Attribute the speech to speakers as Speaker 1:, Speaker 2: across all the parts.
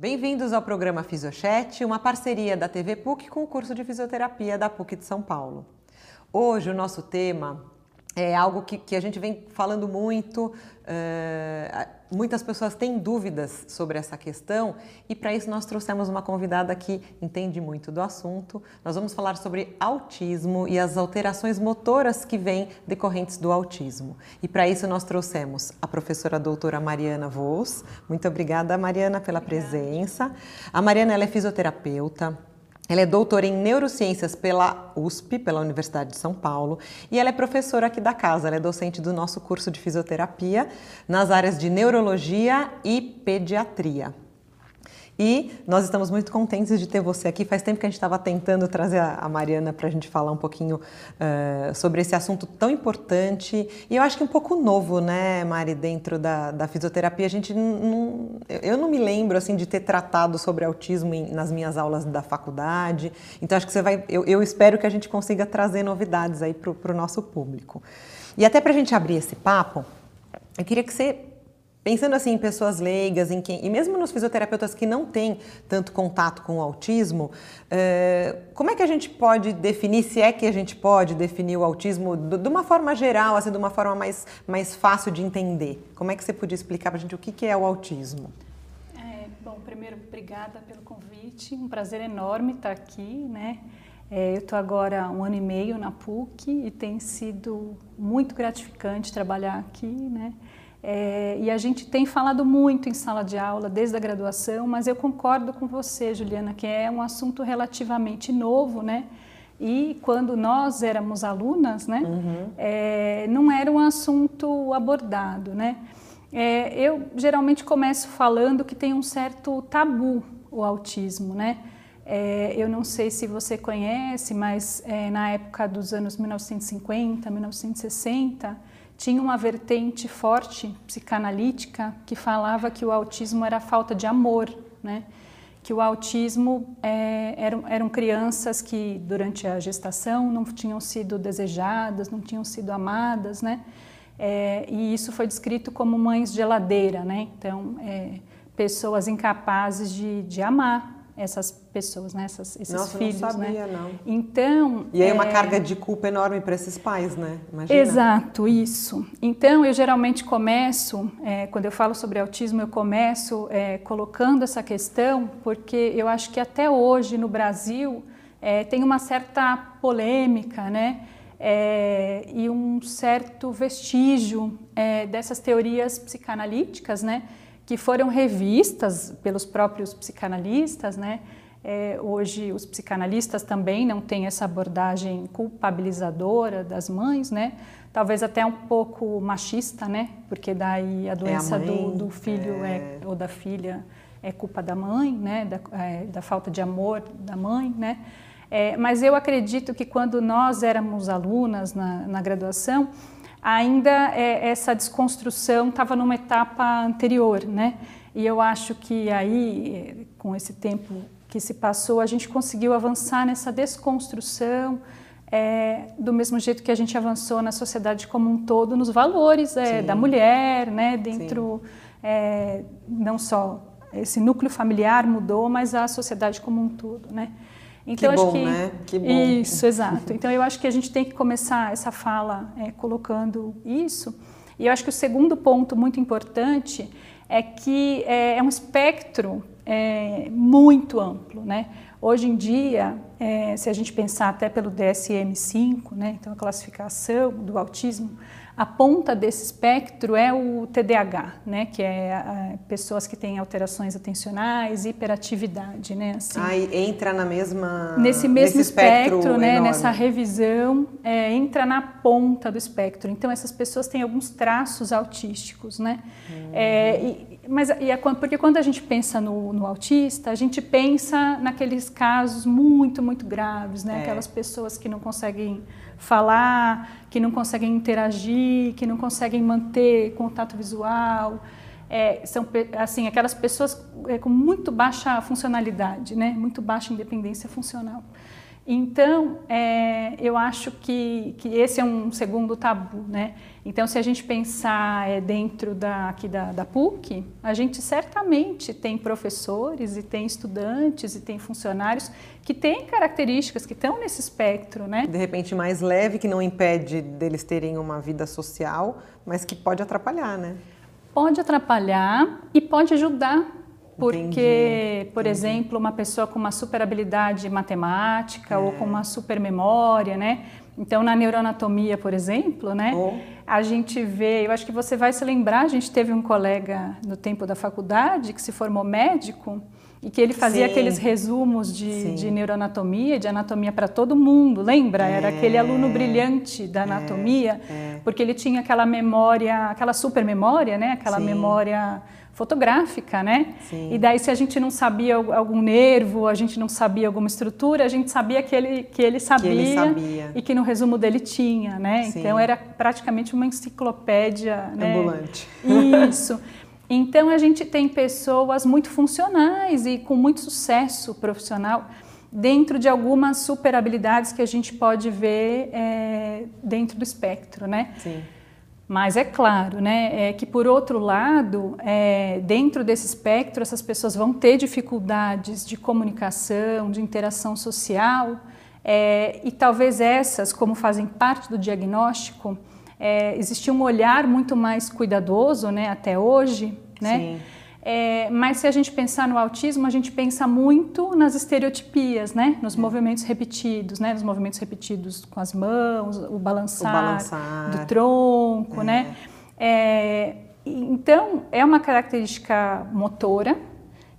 Speaker 1: Bem-vindos ao programa Fisiochat, uma parceria da TV PUC com o curso de fisioterapia da PUC de São Paulo. Hoje o nosso tema é algo que, que a gente vem falando muito, uh, muitas pessoas têm dúvidas sobre essa questão e para isso nós trouxemos uma convidada que entende muito do assunto. Nós vamos falar sobre autismo e as alterações motoras que vêm decorrentes do autismo. E para isso nós trouxemos a professora doutora Mariana Vos. Muito obrigada, Mariana, pela obrigada. presença. A Mariana ela é fisioterapeuta, ela é doutora em neurociências pela USP, pela Universidade de São Paulo, e ela é professora aqui da casa. Ela é docente do nosso curso de fisioterapia nas áreas de neurologia e pediatria. E nós estamos muito contentes de ter você aqui. Faz tempo que a gente estava tentando trazer a Mariana para a gente falar um pouquinho uh, sobre esse assunto tão importante. E eu acho que um pouco novo, né, Mari, dentro da, da fisioterapia. A gente não. Eu não me lembro assim de ter tratado sobre autismo em, nas minhas aulas da faculdade. Então acho que você vai. Eu, eu espero que a gente consiga trazer novidades aí para o nosso público. E até para a gente abrir esse papo, eu queria que você Pensando assim em pessoas leigas, em quem, e mesmo nos fisioterapeutas que não têm tanto contato com o autismo, eh, como é que a gente pode definir, se é que a gente pode definir o autismo de uma forma geral, assim, de uma forma mais, mais fácil de entender? Como é que você podia explicar para a gente o que, é o autismo?
Speaker 2: É, bom, primeiro, obrigada pelo convite, um prazer enorme estar aqui, né? É, eu estou agora um ano e meio na PUC e tem sido muito gratificante trabalhar aqui, né? É, e a gente tem falado muito em sala de aula desde a graduação, mas eu concordo com você, Juliana, que é um assunto relativamente novo, né? E quando nós éramos alunas, né, uhum. é, não era um assunto abordado, né? É, eu geralmente começo falando que tem um certo tabu o autismo, né? É, eu não sei se você conhece, mas é, na época dos anos 1950, 1960, tinha uma vertente forte psicanalítica que falava que o autismo era falta de amor, né? que o autismo é, eram, eram crianças que durante a gestação não tinham sido desejadas, não tinham sido amadas, né? É, e isso foi descrito como mães geladeira, né? Então, é, pessoas incapazes de, de amar, essas pessoas, né? Essas, esses
Speaker 1: Nossa,
Speaker 2: filhos,
Speaker 1: não sabia,
Speaker 2: né?
Speaker 1: não.
Speaker 2: Então
Speaker 1: e aí é uma carga de culpa enorme para esses pais, né?
Speaker 2: Imagina. Exato, isso. Então eu geralmente começo, é, quando eu falo sobre autismo, eu começo é, colocando essa questão porque eu acho que até hoje no Brasil é, tem uma certa polêmica, né? É, e um certo vestígio é, dessas teorias psicanalíticas, né? Que foram revistas pelos próprios psicanalistas, né? É, hoje os psicanalistas também não têm essa abordagem culpabilizadora das mães, né? Talvez até um pouco machista, né? Porque daí a doença é a mãe, do, do, filho é... é... ou da filha é culpa da mãe, né? Da, é, da falta de amor da mãe, né? É, mas eu acredito que quando nós éramos alunas na, na graduação, ainda é, essa desconstrução estava numa etapa anterior, né? E eu acho que aí, com esse tempo que se passou, a gente conseguiu avançar nessa desconstrução, é, do mesmo jeito que a gente avançou na sociedade como um todo, nos valores é, da mulher, né? Dentro, é, não só esse núcleo familiar mudou, mas a sociedade como um todo, né?
Speaker 1: Então, que acho bom, que né? Que bom.
Speaker 2: Isso, exato. Então eu acho que a gente tem que começar essa fala é, colocando isso. E eu acho que o segundo ponto muito importante é que é, é um espectro é, muito amplo, né? Hoje em dia, é, se a gente pensar até pelo DSM-5, né, então a classificação do autismo, a ponta desse espectro é o TDAH, né, que é a, pessoas que têm alterações atencionais, hiperatividade, né,
Speaker 1: assim. Aí entra na mesma
Speaker 2: nesse mesmo nesse espectro, espectro né, nessa revisão, é, entra na ponta do espectro. Então essas pessoas têm alguns traços autísticos, né, uhum. é, e, mas e é, porque quando a gente pensa no, no, autista, a gente pensa naqueles casos muito muito graves, né, é. aquelas pessoas que não conseguem falar, que não conseguem interagir, que não conseguem manter contato visual. É, são assim aquelas pessoas é, com muito baixa funcionalidade, né? muito baixa independência funcional. Então, é, eu acho que, que esse é um segundo tabu, né? Então, se a gente pensar é, dentro da, aqui da, da PUC, a gente certamente tem professores e tem estudantes e tem funcionários que têm características que estão nesse espectro, né?
Speaker 1: De repente mais leve, que não impede deles terem uma vida social, mas que pode atrapalhar, né?
Speaker 2: Pode atrapalhar e pode ajudar porque, entendi, por exemplo, uma pessoa com uma super habilidade matemática é. ou com uma super memória, né? Então, na neuroanatomia, por exemplo, né? Oh. A gente vê, eu acho que você vai se lembrar, a gente teve um colega no tempo da faculdade que se formou médico e que ele fazia Sim. aqueles resumos de, de, neuroanatomia, de anatomia para todo mundo, lembra? É. Era aquele aluno brilhante da é, anatomia, é. porque ele tinha aquela memória, aquela super memória, né? Aquela Sim. memória fotográfica, né? Sim. E daí se a gente não sabia algum nervo, a gente não sabia alguma estrutura, a gente sabia que ele que ele sabia, que ele sabia. e que no resumo dele tinha, né? Sim. Então era praticamente uma enciclopédia,
Speaker 1: né? ambulante.
Speaker 2: Isso. Então a gente tem pessoas muito funcionais e com muito sucesso profissional dentro de algumas super habilidades que a gente pode ver é, dentro do espectro, né?
Speaker 1: Sim.
Speaker 2: Mas é claro, né, é que por outro lado, é, dentro desse espectro, essas pessoas vão ter dificuldades de comunicação, de interação social, é, e talvez essas, como fazem parte do diagnóstico, é, existe um olhar muito mais cuidadoso, né, até hoje, né? Sim é, mas se a gente pensar no autismo, a gente pensa muito nas estereotipias, né? Nos é. movimentos repetidos, né? Nos movimentos repetidos com as mãos, o balançar, o balançar. do tronco, é. né? É, então, é uma característica motora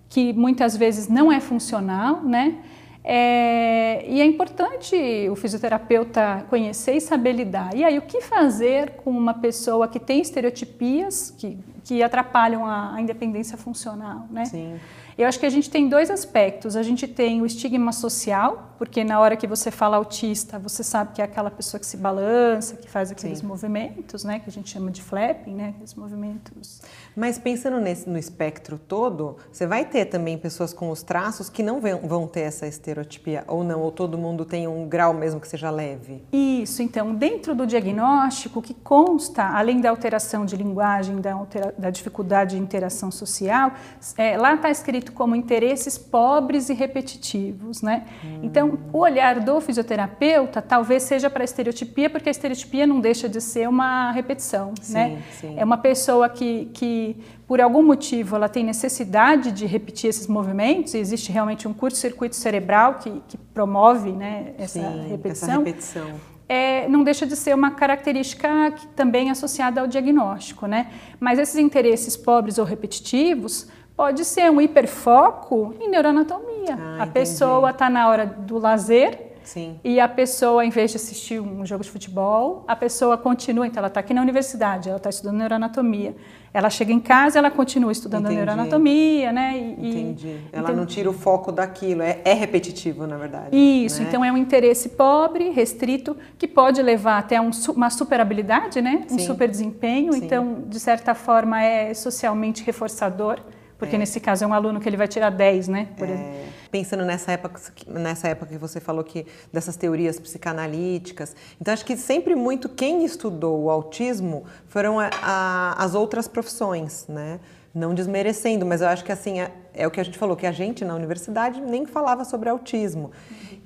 Speaker 2: que muitas vezes não é funcional, né? É, e é importante o fisioterapeuta conhecer e saber lidar. E aí, o que fazer com uma pessoa que tem estereotipias que, que atrapalham a, a independência funcional, né?
Speaker 1: Sim.
Speaker 2: Eu acho que a gente tem dois aspectos. A gente tem o estigma social, porque na hora que você fala autista, você sabe que é aquela pessoa que se balança, que faz aqueles Sim. movimentos, né, que a gente chama de flapping, né, aqueles movimentos.
Speaker 1: Mas pensando nesse, no espectro todo, você vai ter também pessoas com os traços que não vão ter essa estereotipia, ou não, ou todo mundo tem um grau mesmo que seja leve?
Speaker 2: Isso, então, dentro do diagnóstico, que consta, além da alteração de linguagem, da, altera, da dificuldade de interação social, é, lá está escrito como interesses pobres e repetitivos, né? Hum. Então, o olhar do fisioterapeuta talvez seja para a estereotipia, porque a estereotipia não deixa de ser uma repetição, sim, né? Sim. É uma pessoa que, que, por algum motivo, ela tem necessidade de repetir esses movimentos, e existe realmente um curto-circuito cerebral que, que promove né, essa sim, repetição. Essa
Speaker 1: repetição.
Speaker 2: É, não deixa de ser uma característica que também é associada ao diagnóstico, né? Mas esses interesses pobres ou repetitivos pode ser um hiperfoco em neuroanatomia. Ah, a pessoa está na hora do lazer
Speaker 1: Sim.
Speaker 2: e a pessoa, em vez de assistir um jogo de futebol, a pessoa continua. Então, ela está aqui na universidade, ela está estudando neuroanatomia. Ela chega em casa, ela continua estudando Entendi. neuroanatomia, né?
Speaker 1: E, Entendi. Ela não tira o foco daquilo, é, é repetitivo, na verdade.
Speaker 2: Isso,
Speaker 1: né?
Speaker 2: então é um interesse pobre, restrito, que pode levar até um, uma super habilidade, né? Um Sim. super desempenho. Sim. Então, de certa forma, é socialmente reforçador porque é. nesse caso é um aluno que ele vai tirar 10, né?
Speaker 1: É. Pensando nessa época, nessa época que você falou que dessas teorias psicanalíticas, então acho que sempre muito quem estudou o autismo foram a, a, as outras profissões, né? Não desmerecendo, mas eu acho que assim é, é, o que a gente falou que a gente na universidade nem falava sobre autismo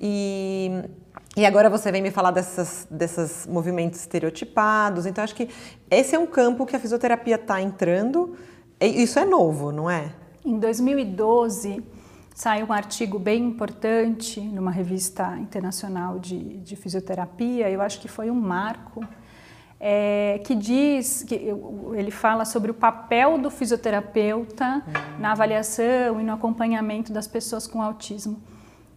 Speaker 1: e e agora você vem me falar dessas, desses movimentos estereotipados. Então, acho que esse é um campo que a fisioterapia está entrando isso é novo, não é?
Speaker 2: Em 2012, saiu um artigo bem importante numa revista internacional de, de fisioterapia, eu acho que foi um marco, é, que diz, que ele fala sobre o papel do fisioterapeuta hum. na avaliação e no acompanhamento das pessoas com autismo.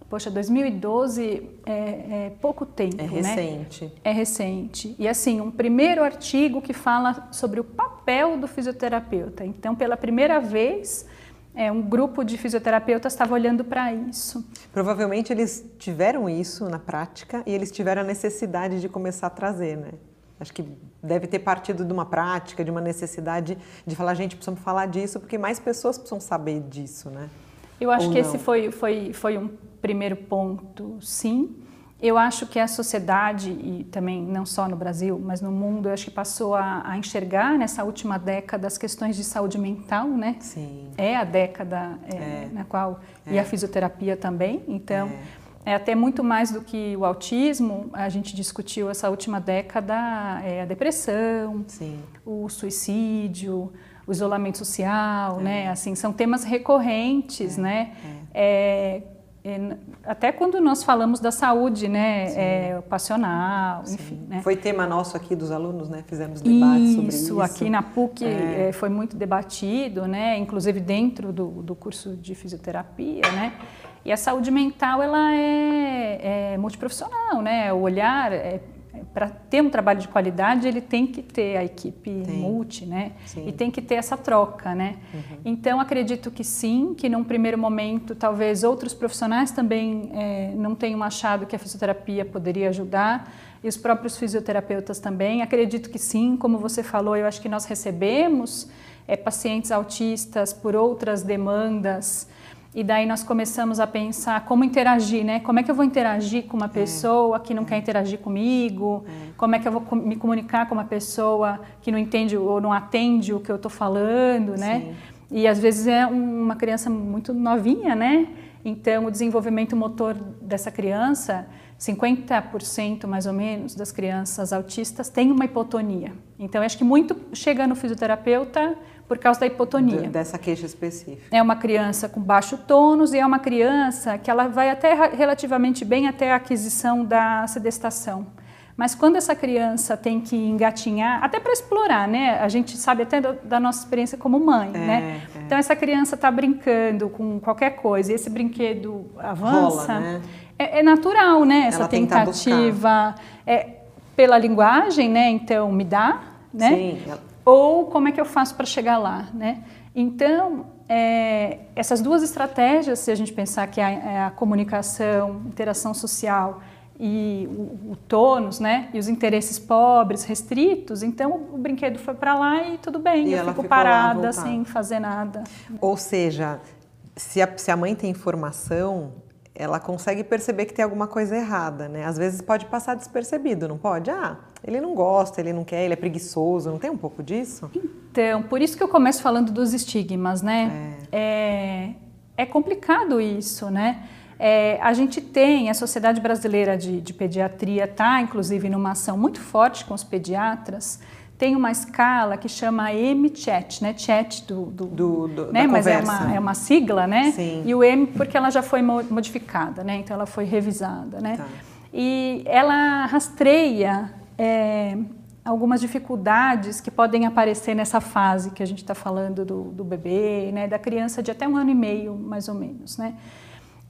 Speaker 2: Poxa, 2012 é, é pouco tempo,
Speaker 1: é
Speaker 2: né?
Speaker 1: recente.
Speaker 2: Né? É recente. E assim, um primeiro artigo que fala sobre o papel do fisioterapeuta. Então, pela primeira vez, é, um grupo de fisioterapeutas estava olhando para isso.
Speaker 1: Provavelmente eles tiveram isso na prática e eles tiveram a necessidade de começar a trazer, né? Acho que deve ter partido de uma prática, de uma necessidade de falar, gente, precisamos falar disso, porque mais pessoas precisam saber disso, né?
Speaker 2: Eu acho Ou que não? esse foi, foi, foi um primeiro ponto, sim. Eu acho que a sociedade, e também não só no Brasil, mas no mundo, eu acho que passou a, a enxergar nessa última década as questões de saúde mental, né?
Speaker 1: Sim.
Speaker 2: É a década é,
Speaker 1: É.
Speaker 2: na qual.
Speaker 1: É.
Speaker 2: E a fisioterapia também. Então,
Speaker 1: É.
Speaker 2: é. até muito mais do que o autismo, a gente discutiu essa última década é, a depressão,
Speaker 1: Sim.
Speaker 2: o suicídio, o isolamento social,
Speaker 1: É.
Speaker 2: né? Assim, são temas recorrentes, né? É, até quando nós falamos da saúde, né? É, ocupacional, enfim, né?
Speaker 1: Foi tema nosso aqui dos alunos, né? Fizemos debates sobre isso.
Speaker 2: aqui na PUC
Speaker 1: É.
Speaker 2: eh, foi muito debatido, né? Inclusive dentro do, do curso de fisioterapia, né? E a saúde mental ela é, é multiprofissional, né? O olhar para ter um trabalho de qualidade ele tem que ter a equipe multi, né?
Speaker 1: Sim.
Speaker 2: E tem que ter essa troca, né? Então acredito que sim, que num primeiro momento talvez outros profissionais também eh, não tenham achado que a fisioterapia poderia ajudar e os próprios fisioterapeutas também. Acredito que sim, como você falou, eu acho que nós recebemos eh, pacientes autistas por outras demandas e daí nós começamos a pensar como interagir, né? Como é que eu vou interagir com uma pessoa que não quer interagir comigo? Como é que eu vou me comunicar com uma pessoa que não entende ou não atende o que eu estou falando, né?
Speaker 1: Sim.
Speaker 2: E às vezes é um- uma criança muito novinha, né? Então o desenvolvimento motor dessa criança, 50% mais ou menos das crianças autistas têm uma hipotonia. Então acho que muito chega no fisioterapeuta por causa da hipotonia.
Speaker 1: D- Dessa queixa específica.
Speaker 2: É uma criança com baixo tônus e é uma criança que ela vai até relativamente bem até a aquisição da sedestação. Mas quando essa criança tem que engatinhar, até para explorar, né? A gente sabe até da, da nossa experiência como mãe,
Speaker 1: É,
Speaker 2: né?
Speaker 1: é.
Speaker 2: Então essa criança está brincando com qualquer coisa e esse brinquedo avança.
Speaker 1: Rola, né?
Speaker 2: é, é natural, né? Essa
Speaker 1: Ela tenta
Speaker 2: tentativa. É, pela linguagem, né? Então, me dá, né?
Speaker 1: Sim.
Speaker 2: ou como é que eu faço para chegar lá, né? Então, é, essas duas estratégias, se a gente pensar que é a, é a comunicação, interação social e o, o tônus, né? E os interesses pobres, restritos, então o brinquedo foi para lá e tudo bem,
Speaker 1: E
Speaker 2: eu
Speaker 1: ela
Speaker 2: fico parada sem fazer nada.
Speaker 1: Ou seja, se a, se a mãe tem informação, ela consegue perceber que tem alguma coisa errada, né? Às vezes pode passar despercebido, não pode? Ah, ele não gosta, ele não quer, ele é preguiçoso, não tem um pouco disso?
Speaker 2: Então, por isso que eu começo falando dos estigmas, né? É, é complicado isso, né? É, a gente tem, a Sociedade Brasileira de, de Pediatria está, inclusive, numa ação muito forte com os pediatras, tem uma escala que chama M-Chat, né? Chat do... do,
Speaker 1: Do- do-
Speaker 2: né? Mas é uma, é uma sigla, né?
Speaker 1: Sim.
Speaker 2: E o M porque ela já foi mo- modificada, né? Então, ela foi revisada, né?
Speaker 1: Tá.
Speaker 2: E ela rastreia é, algumas dificuldades que podem aparecer nessa fase que a gente está falando do, do bebê, né, da criança de até um ano e meio, mais ou menos, né?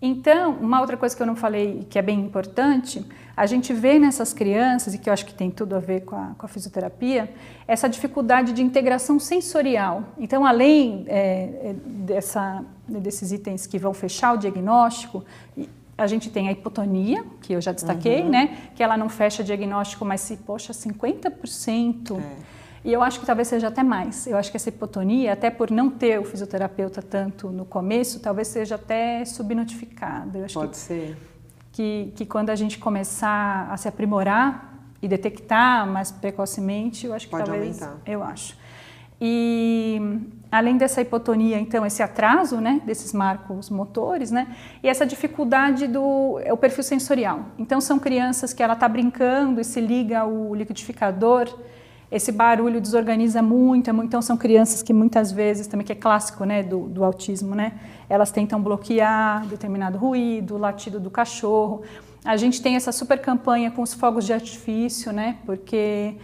Speaker 2: Então, uma outra coisa que eu não falei que é bem importante, a gente vê nessas crianças, e que eu acho que tem tudo a ver com a, com a fisioterapia, essa dificuldade de integração sensorial. Então, além é, é, dessa, desses itens que vão fechar o diagnóstico, a gente tem a hipotonia, que eu já destaquei, né? Que ela não fecha diagnóstico, mas se, poxa, 50%.
Speaker 1: É.
Speaker 2: E eu acho que talvez seja até mais. Eu acho que essa hipotonia, até por não ter o fisioterapeuta tanto no começo, talvez seja até subnotificada.
Speaker 1: Pode
Speaker 2: que,
Speaker 1: ser.
Speaker 2: que, que quando a gente começar a se aprimorar e detectar mais precocemente, eu acho que
Speaker 1: Pode
Speaker 2: talvez.
Speaker 1: aumentar.
Speaker 2: Eu acho. E além dessa hipotonia, então, esse atraso, né, desses marcos motores, né, e essa dificuldade do é o perfil sensorial. Então, são crianças que ela está brincando e se liga ao liquidificador, esse barulho desorganiza muito, é muito, então são crianças que muitas vezes, também que é clássico, né, do, do autismo, né, elas tentam bloquear determinado ruído, o latido do cachorro. A gente tem essa super campanha com os fogos de artifício, né, porque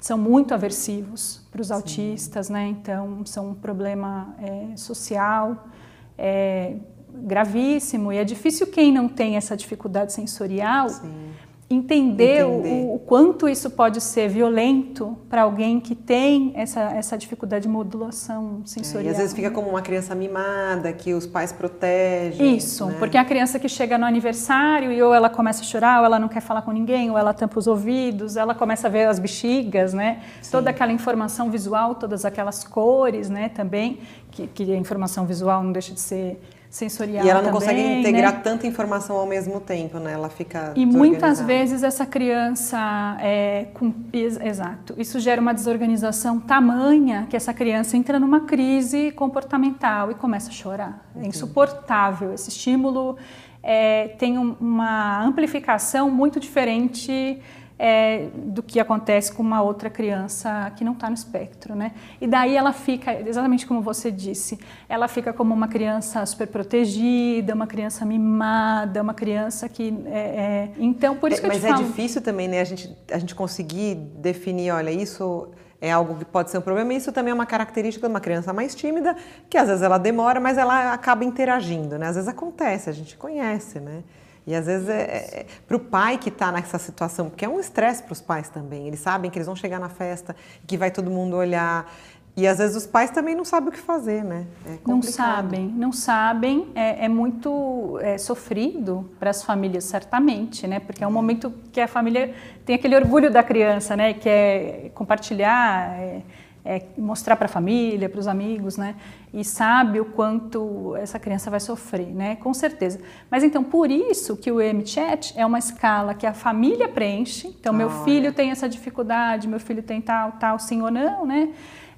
Speaker 2: são muito aversivos para os autistas, né? Então são um problema é, social é, gravíssimo e é difícil quem não tem essa dificuldade sensorial
Speaker 1: Sim.
Speaker 2: Entender,
Speaker 1: Entender.
Speaker 2: O, o quanto isso pode ser violento para alguém que tem essa, essa dificuldade de modulação
Speaker 1: É,
Speaker 2: sensorial.
Speaker 1: e às vezes fica como uma criança mimada, que os pais protegem.
Speaker 2: Isso,
Speaker 1: né?
Speaker 2: porque a criança que chega no aniversário e ou ela começa a chorar, ou ela não quer falar com ninguém, ou ela tampa os ouvidos, ela começa a ver as bexigas, né? Toda aquela informação visual, todas aquelas cores, né? Também, que, que a informação visual não deixa de ser sensorial.
Speaker 1: E ela não
Speaker 2: também,
Speaker 1: consegue integrar
Speaker 2: né?
Speaker 1: tanta informação ao mesmo tempo, né? Ela fica.
Speaker 2: E muitas vezes essa criança é com exato. Isso gera uma desorganização tamanha que essa criança entra numa crise comportamental e começa a chorar. É insuportável. Esse estímulo é, tem uma amplificação muito diferente é, do que acontece com uma outra criança que não está no espectro, né? E daí ela fica, exatamente como você disse, ela fica como uma criança super protegida, uma criança mimada, uma criança que, é, é... então por isso que
Speaker 1: Mas
Speaker 2: eu te
Speaker 1: é
Speaker 2: falo...
Speaker 1: difícil também, né? A gente a gente conseguir definir, olha, isso é algo que pode ser um problema. E isso também é uma característica de uma criança mais tímida, que às vezes ela demora, mas ela acaba interagindo, né? Às vezes acontece, a gente conhece, né? E às vezes é, é para o pai que está nessa situação, porque é um estresse para os pais também. Eles sabem que eles vão chegar na festa, que vai todo mundo olhar. E às vezes os pais também não sabem o que fazer, né?
Speaker 2: É não sabem, não sabem. É, é muito é, sofrido para as famílias, certamente, né? Porque é um momento que a família tem aquele orgulho da criança, né? Que é compartilhar, é, é mostrar para a família, para os amigos, né? E sabe o quanto essa criança vai sofrer, né? Com certeza. Mas então, por isso que o MChat é uma escala que a família preenche. Então, meu filho tem essa dificuldade, meu filho tem tal, tal, sim ou não, né?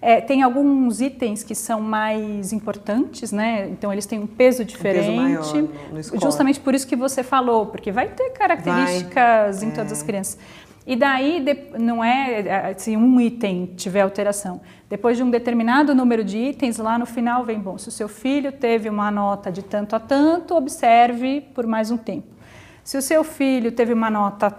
Speaker 2: É, tem alguns itens que são mais importantes, né? Então eles têm um peso diferente. Um peso maior no, no justamente por isso que você falou, porque vai ter características vai, em todas é. as crianças. E daí não é se um item tiver alteração. Depois de um determinado número de itens, lá no final vem, bom, se o seu filho teve uma nota de tanto a tanto, observe por mais um tempo. Se o seu filho teve uma nota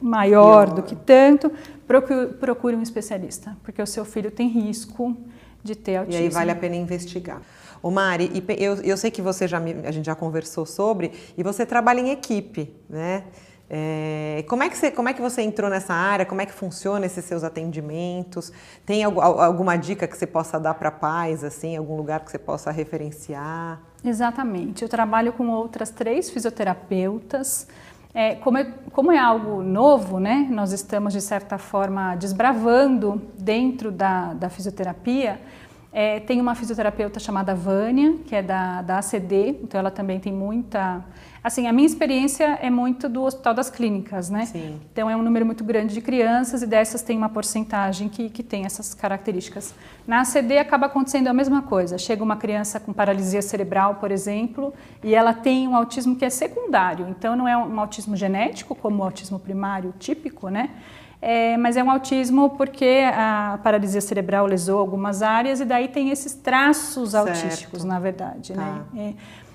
Speaker 2: maior do que tanto, procure, procure um especialista, porque o seu filho tem risco de ter autismo.
Speaker 1: E aí vale a pena investigar. O Mari, eu, eu sei que você já a gente já conversou sobre e você trabalha em equipe, né? É, como, é que você, como é que você entrou nessa área? Como é que funciona esses seus atendimentos? Tem alguma dica que você possa dar para pais, assim, algum lugar que você possa referenciar?
Speaker 2: Exatamente. Eu trabalho com outras três fisioterapeutas. É, como, é, como é algo novo, né? Nós estamos de certa forma desbravando dentro da, da fisioterapia. É, tem uma fisioterapeuta chamada Vânia, que é da, da ACD, então ela também tem muita Assim, a minha experiência é muito do Hospital das Clínicas, né? Sim. Então é um número muito grande de crianças e dessas tem uma porcentagem que, que tem essas características. Na ACD acaba acontecendo a mesma coisa. Chega uma criança com paralisia cerebral, por exemplo, e ela tem um autismo que é secundário. Então não é um autismo genético, como o autismo primário típico, né? É, mas é um autismo porque a paralisia cerebral lesou algumas áreas e daí tem esses traços certo. autísticos, na verdade, né? tá. né? É,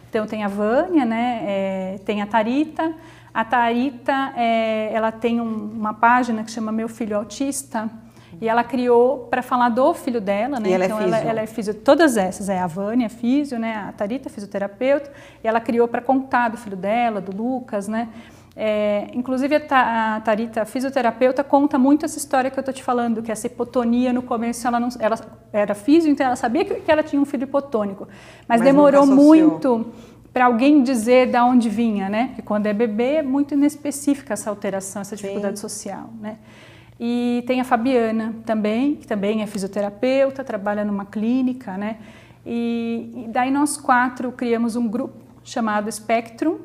Speaker 2: então tem a Vânia, né? É, tem a Tarita. A Tarita, é, ela tem um, uma página que chama Meu Filho Autista e ela criou para falar do filho dela, né?
Speaker 1: E ela é então é
Speaker 2: ela, ela, é físio. Todas essas, é a Vânia, físio, né? A Tarita, fisioterapeuta. E ela criou para contar do filho dela, do Lucas, né? É, inclusive a, Tarita, a fisioterapeuta, conta muito essa história que eu estou te falando, que essa hipotonia no começo ela, não, ela era físio, então ela sabia que, que ela tinha um filho hipotônico, mas, mas demorou muito para alguém dizer de onde vinha, né? Porque quando é bebê é muito inespecífica essa alteração, essa dificuldade Sim. social, né? E tem a Fabiana também, que também é fisioterapeuta, trabalha numa clínica, né? E, e daí nós quatro criamos um grupo chamado Spectrum,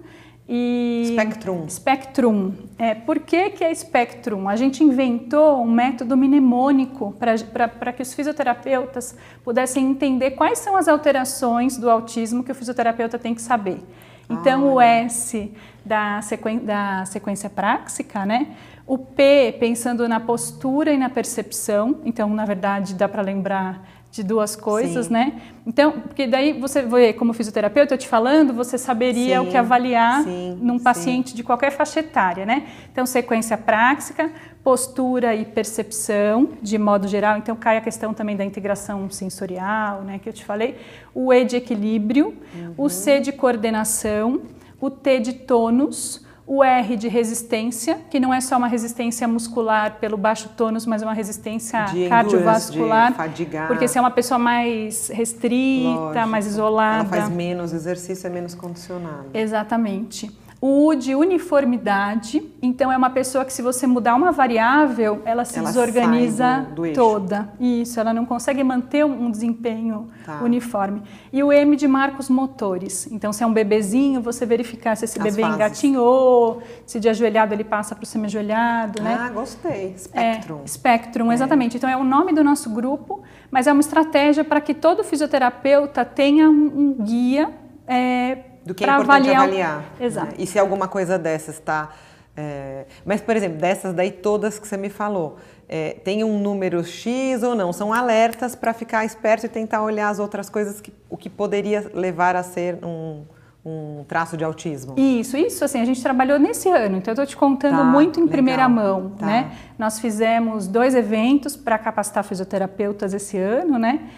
Speaker 1: e Spectrum.
Speaker 2: Spectrum. É, por que, que é Spectrum? A gente inventou um método mnemônico para que os fisioterapeutas pudessem entender quais são as alterações do autismo que o fisioterapeuta tem que saber. Então, ah, o S da, sequ... da sequência práxica, né? O P pensando na postura e na percepção. Então, na verdade, dá para lembrar de duas coisas, Sim. né? Então, porque daí você vê, como fisioterapeuta, eu te falando, você saberia sim, o que avaliar sim, num paciente sim. de qualquer faixa etária, né? Então, sequência prática, postura e percepção, de modo geral. Então, cai a questão também da integração sensorial, né? Que eu te falei. O E de equilíbrio, uhum. o C de coordenação, o T de tônus, o R de resistência, que não é só uma resistência muscular pelo baixo tônus, mas uma resistência de cardiovascular. De fadigar. Porque se é uma pessoa mais restrita, Lógico. mais isolada.
Speaker 1: Ela faz menos exercício, é menos condicionada.
Speaker 2: Exatamente. O U de uniformidade, então é uma pessoa que se você mudar uma variável, ela se ela desorganiza do, do toda. Isso, ela não consegue manter um desempenho tá. uniforme. E o M de marcos motores. Então, se é um bebezinho, você verificar se esse As bebê fases. engatinhou, se de ajoelhado ele passa para o semi-ajoelhado, né?
Speaker 1: Ah, gostei. Spectrum.
Speaker 2: É, Spectrum, é. exatamente. Então, é o nome do nosso grupo, mas é uma estratégia para que todo fisioterapeuta tenha um, um guia é,
Speaker 1: do que é importante avaliar. avaliar?
Speaker 2: Exato. Né?
Speaker 1: E se alguma coisa dessas está. É... Mas, por exemplo, dessas daí todas que você me falou, é, tem um número X ou não? São alertas para ficar esperto e tentar olhar as outras coisas, que, o que poderia levar a ser um, um traço de autismo.
Speaker 2: Isso, isso, assim, a gente trabalhou nesse ano, então eu estou te contando tá, muito em legal. primeira mão, tá. né? Nós fizemos dois eventos para capacitar fisioterapeutas esse ano, né?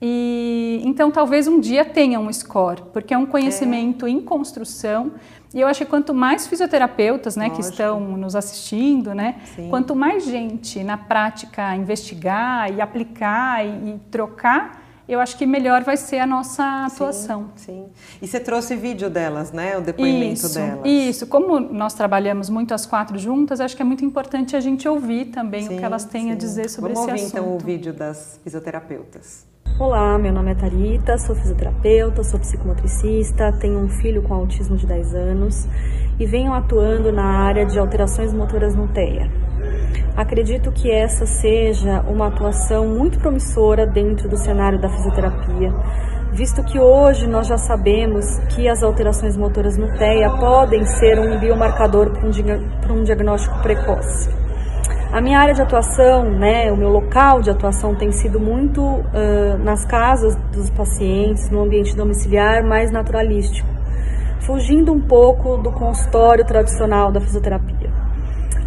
Speaker 2: E então talvez um dia tenha um score, porque é um conhecimento é. em construção. E eu acho que quanto mais fisioterapeutas, né, que estão nos assistindo, né, Sim. quanto mais gente na prática investigar e aplicar e, e trocar, eu acho que melhor vai ser a nossa atuação.
Speaker 1: Sim, sim. E você trouxe vídeo delas, né? O depoimento
Speaker 2: isso,
Speaker 1: delas.
Speaker 2: Isso. Como nós trabalhamos muito as quatro juntas, acho que é muito importante a gente ouvir também sim, o que elas têm sim. a dizer sobre
Speaker 1: Vamos
Speaker 2: esse
Speaker 1: ouvir,
Speaker 2: assunto.
Speaker 1: Vamos ouvir então o vídeo das fisioterapeutas.
Speaker 3: Olá, meu nome é Tarita, sou fisioterapeuta, sou psicomotricista, tenho um filho com autismo de 10 anos e venho atuando na área de alterações motoras no TEA. Acredito que essa seja uma atuação muito promissora dentro do cenário da fisioterapia, visto que hoje nós já sabemos que as alterações motoras no TEA podem ser um biomarcador para um, diagnóstico precoce. A minha área de atuação, né, o meu local de atuação tem sido muito uh, nas casas dos pacientes, no ambiente domiciliar mais naturalístico, fugindo um pouco do consultório tradicional da fisioterapia.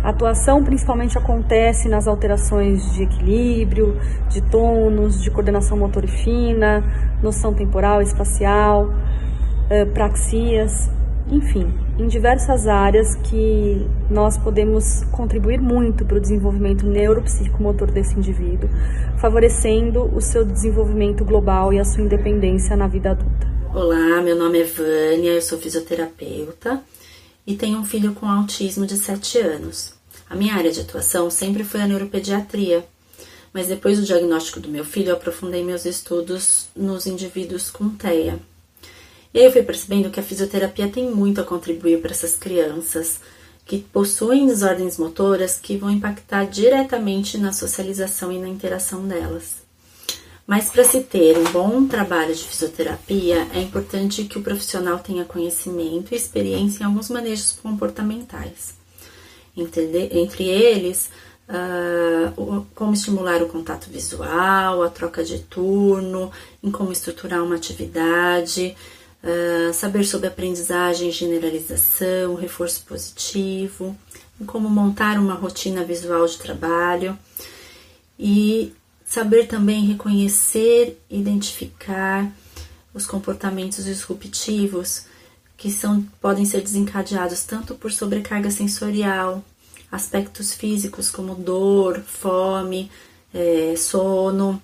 Speaker 3: A atuação principalmente acontece nas alterações de equilíbrio, de tônus, de coordenação motor fina, noção temporal e espacial, uh, praxias, enfim, em diversas áreas que nós podemos contribuir muito para o desenvolvimento neuropsicomotor desse indivíduo, favorecendo o seu desenvolvimento global e a sua independência na vida adulta.
Speaker 4: Olá, meu nome é Vânia, eu sou fisioterapeuta e tenho um filho com autismo de 7 anos. A minha área de atuação sempre foi a neuropediatria, mas depois do diagnóstico do meu filho, eu aprofundei meus estudos nos indivíduos com TEA, eu fui percebendo que a fisioterapia tem muito a contribuir para essas crianças que possuem desordens motoras que vão impactar diretamente na socialização e na interação delas. Mas para se ter um bom trabalho de fisioterapia, é importante que o profissional tenha conhecimento e experiência em alguns manejos comportamentais. Entre eles, uh, como estimular o contato visual, a troca de turno, em como estruturar uma atividade, uh, saber sobre aprendizagem, generalização, reforço positivo, como montar uma rotina visual de trabalho e saber também reconhecer, identificar os comportamentos disruptivos que são, podem ser desencadeados tanto por sobrecarga sensorial, aspectos físicos como dor, fome, é, sono,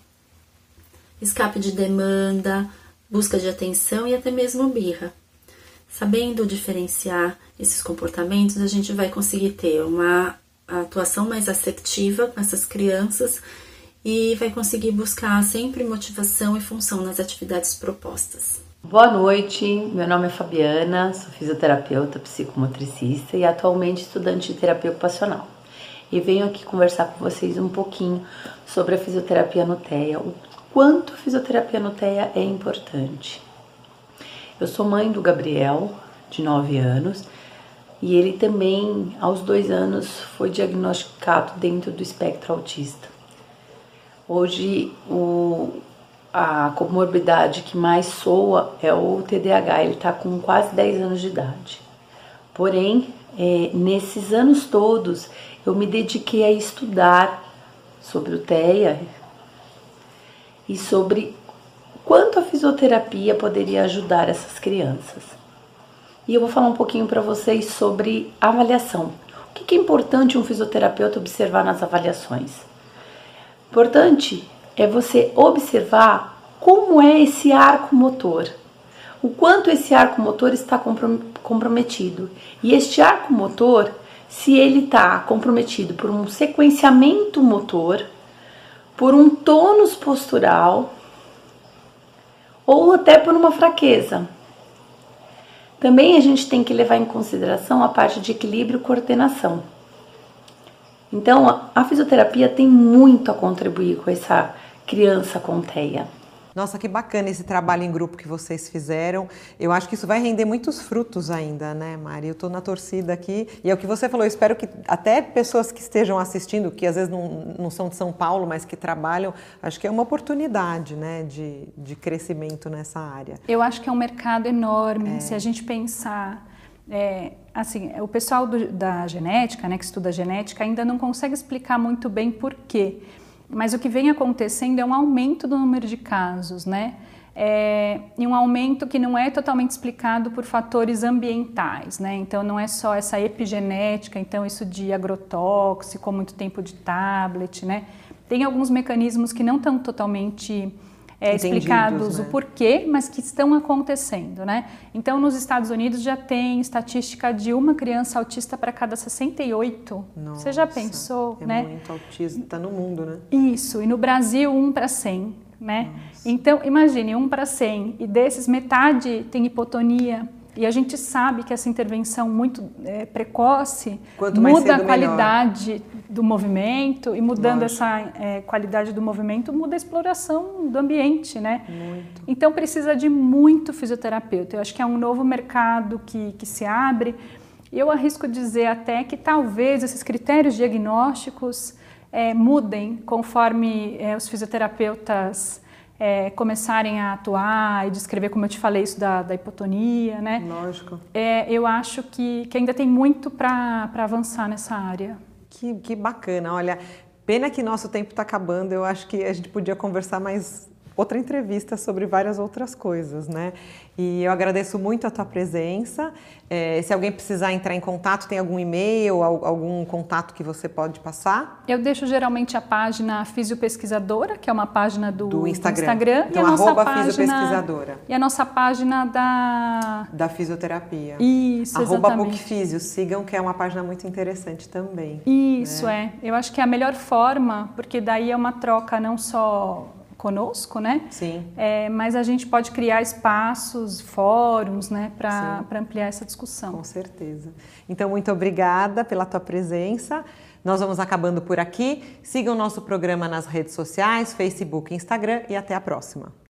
Speaker 4: escape de demanda, busca de atenção e até mesmo birra. Sabendo diferenciar esses comportamentos, a gente vai conseguir ter uma atuação mais assertiva com essas crianças e vai conseguir buscar sempre motivação e função nas atividades propostas.
Speaker 5: Boa noite, meu nome é Fabiana, sou fisioterapeuta, psicomotricista e atualmente estudante de terapia ocupacional. E venho aqui conversar com vocês um pouquinho sobre a fisioterapia no o quanto fisioterapia no TEA é importante. Eu sou mãe do Gabriel, de 9 anos, e ele também, aos dois anos, foi diagnosticado dentro do espectro autista. Hoje, o, a comorbidade que mais soa é o TDAH, ele está com quase 10 anos de idade. Porém, é, nesses anos todos, eu me dediquei a estudar sobre o TEA, e sobre quanto a fisioterapia poderia ajudar essas crianças. E eu vou falar um pouquinho para vocês sobre avaliação. O que é importante um fisioterapeuta observar nas avaliações? Importante é você observar como é esse arco motor. o quanto esse arco motor está comprometido. E este arco motor, se ele está comprometido por um sequenciamento motor, por um tônus postural ou até por uma fraqueza. Também a gente tem que levar em consideração a parte de equilíbrio e coordenação. Então, a fisioterapia tem muito a contribuir com essa criança com TEA.
Speaker 1: Nossa, que bacana esse trabalho em grupo que vocês fizeram. Eu acho que isso vai render muitos frutos ainda, né, Mari? Eu estou na torcida aqui. E é o que você falou, eu espero que até pessoas que estejam assistindo, que às vezes não, não são de São Paulo, mas que trabalham, acho que é uma oportunidade né, de, de crescimento nessa área.
Speaker 2: Eu acho que é um mercado enorme. É. Se a gente pensar. É, assim, o pessoal do, da genética, né, que estuda genética, ainda não consegue explicar muito bem por quê. Mas o que vem acontecendo é um aumento do número de casos, né? É, e um aumento que não é totalmente explicado por fatores ambientais, né? Então não é só essa epigenética, então isso de agrotóxico, muito tempo de tablet, né? Tem alguns mecanismos que não estão totalmente é, explicados né? o porquê, mas que estão acontecendo, né? Então, nos Estados Unidos já tem estatística de uma criança autista para cada 68. Nossa, Você já pensou,
Speaker 1: é
Speaker 2: né?
Speaker 1: muito autista, está no mundo, né?
Speaker 2: Isso, e no Brasil, um para 100, né? Nossa. Então, imagine, um para 100, e desses metade tem hipotonia, e a gente sabe que essa intervenção muito é, precoce muda a qualidade melhor. do movimento e mudando Lógico. essa é, qualidade do movimento muda a exploração do ambiente, né? Muito. Então precisa de muito fisioterapeuta. Eu acho que é um novo mercado que, que se abre. E eu arrisco dizer até que talvez esses critérios diagnósticos é, mudem conforme é, os fisioterapeutas é, começarem a atuar e descrever, como eu te falei, isso da, da hipotonia, né?
Speaker 1: Lógico.
Speaker 2: É, eu acho que, que ainda tem muito para avançar nessa área.
Speaker 1: Que, que bacana, olha, pena que nosso tempo está acabando, eu acho que a gente podia conversar mais outra entrevista sobre várias outras coisas, né? E eu agradeço muito a tua presença. É, se alguém precisar entrar em contato, tem algum e-mail, algum contato que você pode passar?
Speaker 2: Eu deixo geralmente a página Fisiopesquisadora, que é uma página do,
Speaker 1: do Instagram.
Speaker 2: Do Instagram
Speaker 1: então, e a nossa página, Fisiopesquisadora.
Speaker 2: E a nossa página da...
Speaker 1: Da fisioterapia.
Speaker 2: Isso,
Speaker 1: Arroba
Speaker 2: exatamente.
Speaker 1: sigam, que é uma página muito interessante também.
Speaker 2: Isso, né? é. Eu acho que é a melhor forma, porque daí é uma troca não só conosco, né?
Speaker 1: Sim.
Speaker 2: É, mas a gente pode criar espaços, fóruns, né, para ampliar essa discussão.
Speaker 1: Com certeza. Então, muito obrigada pela tua presença. Nós vamos acabando por aqui. Sigam nosso programa nas redes sociais, Facebook Instagram e até a próxima.